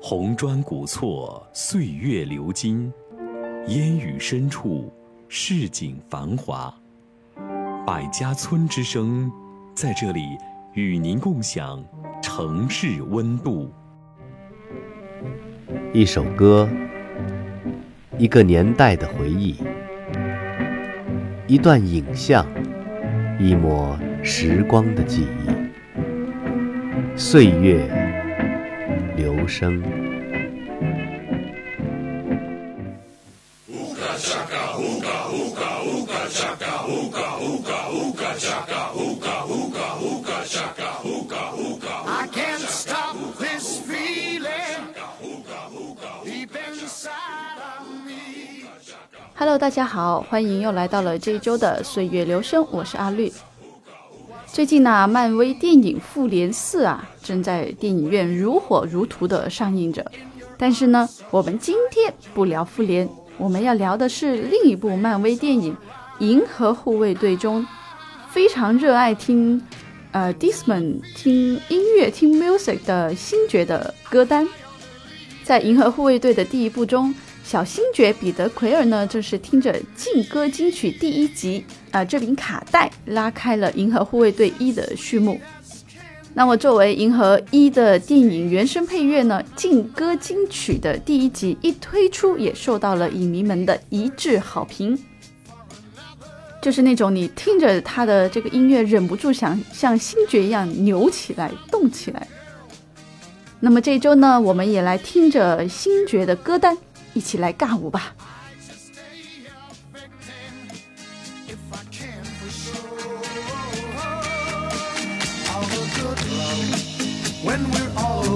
红砖古厝，岁月流金；烟雨深处，市井繁华。百家村之声，在这里与您共享城市温度。一首歌，一个年代的回忆，一段影像，一抹时光的记忆，岁月流声。Hello，大家好，欢迎又来到了这一周的岁月流声，我是阿绿。最近呢，漫威电影《复联四》啊，正在电影院如火如荼的上映着。但是呢，我们今天不聊复联，我们要聊的是另一部漫威电影《银河护卫队》中非常热爱听呃 Disman 听音乐听 music 的星爵的歌单。在《银河护卫队》的第一部中。小星爵彼得奎尔呢，就是听着劲歌金曲第一集啊这柄卡带，拉开了《银河护卫队一》的序幕。那么作为《银河一》的电影原声配乐呢，劲歌金曲的第一集一推出，也受到了影迷们的一致好评。就是那种你听着他的这个音乐，忍不住想像星爵一样扭起来、动起来。那么这周呢，我们也来听着星爵的歌单。一起来尬舞吧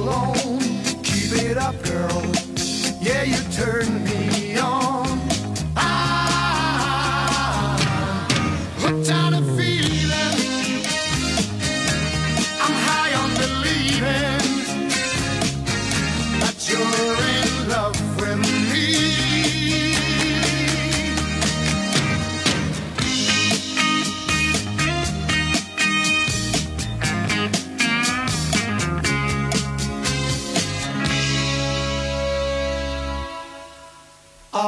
alone. Keep it up, girl. Yeah, you turn me.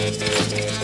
Música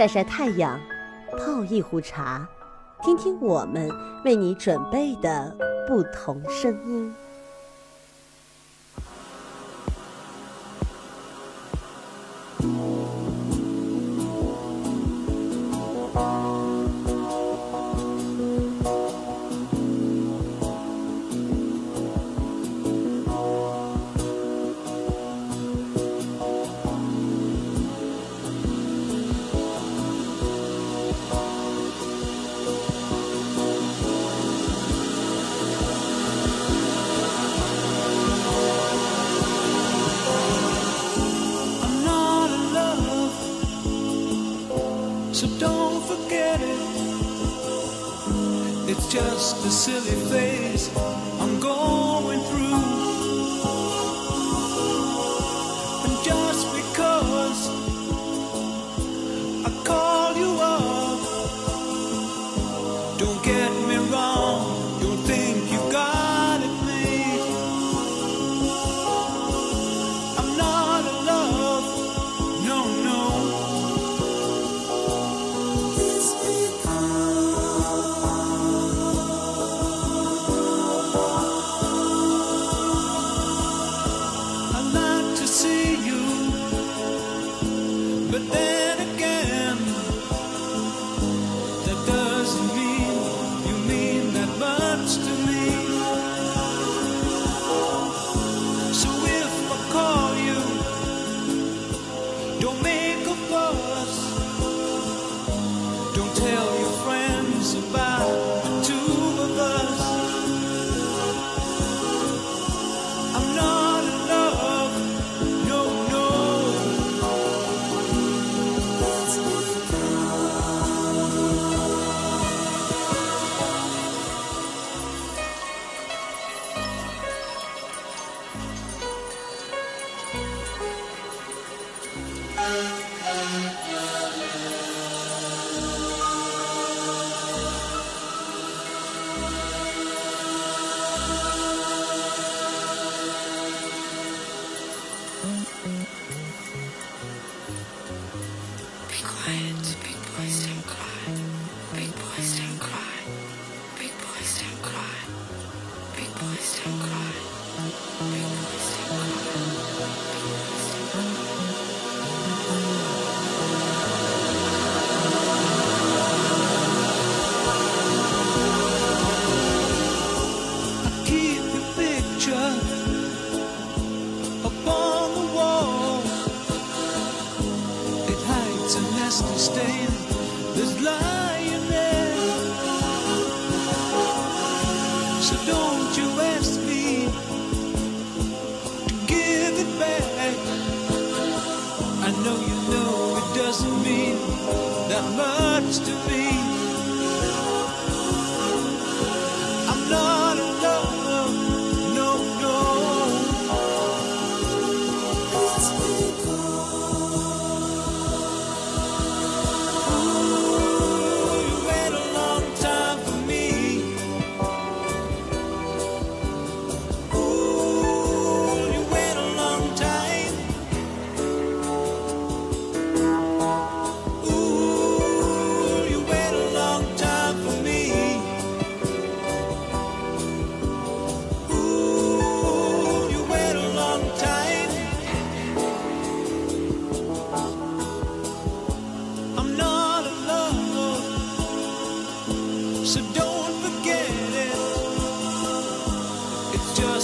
晒晒太阳泡一壶茶听听我们为你准备的不同声音。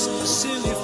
silly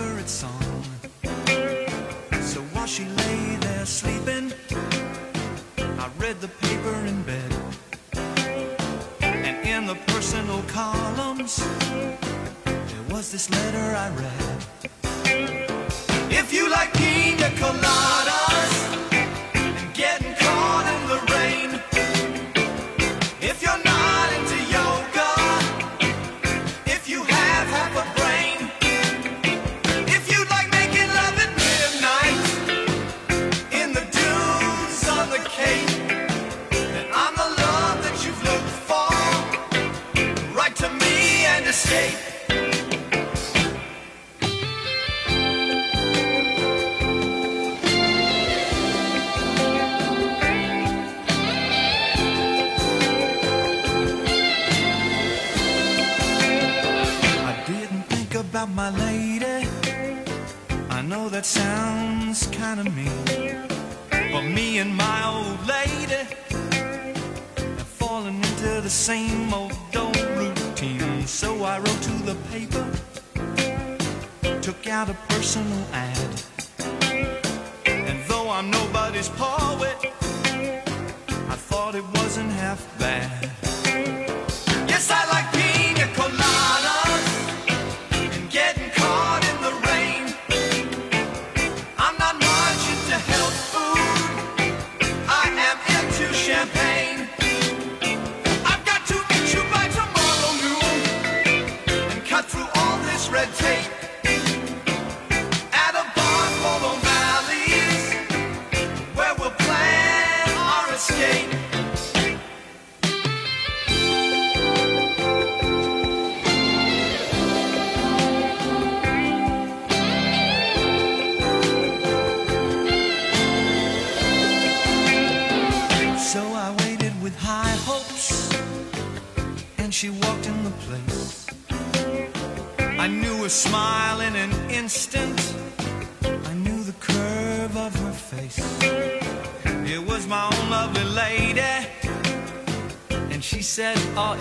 favorite song. So while she lay there sleeping, I read the paper in bed. And in the personal columns, there was this letter I read. If you like pina colada.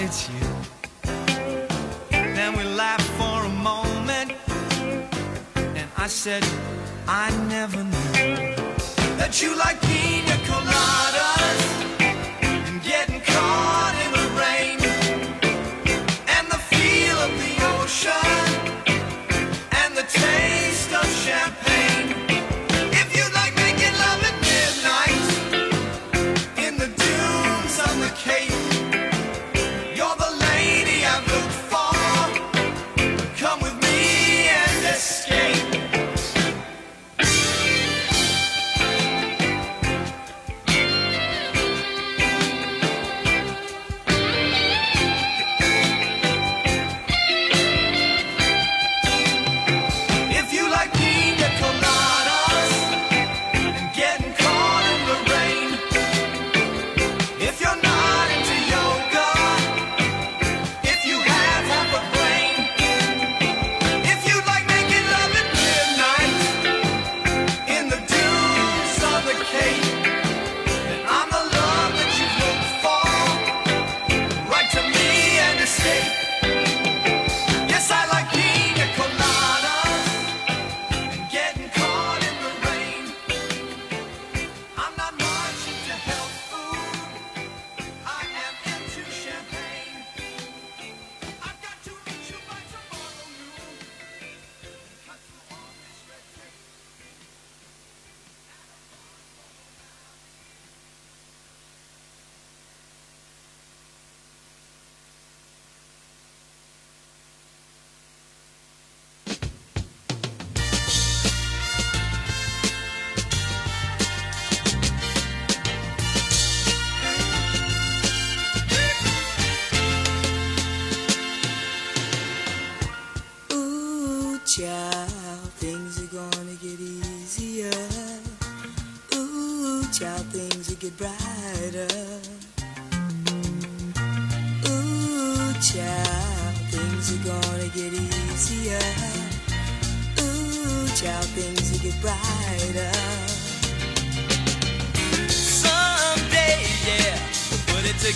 it's you. Then we laughed for a moment, and I said.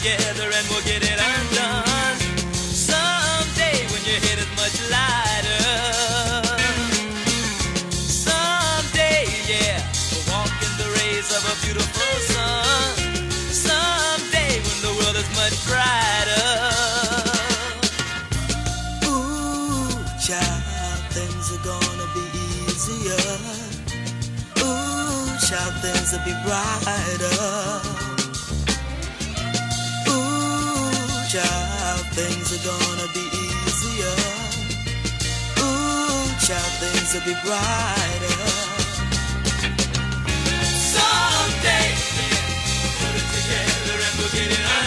Together and we'll get it undone. Someday when your head is much lighter. Someday, yeah, we'll walk in the rays of a beautiful sun. Someday when the world is much brighter. Ooh, child, things are gonna be easier. Ooh, child, things will be brighter. Gonna be easier. Ooh, child, things will be brighter. Someday, put it together and we'll get it undone.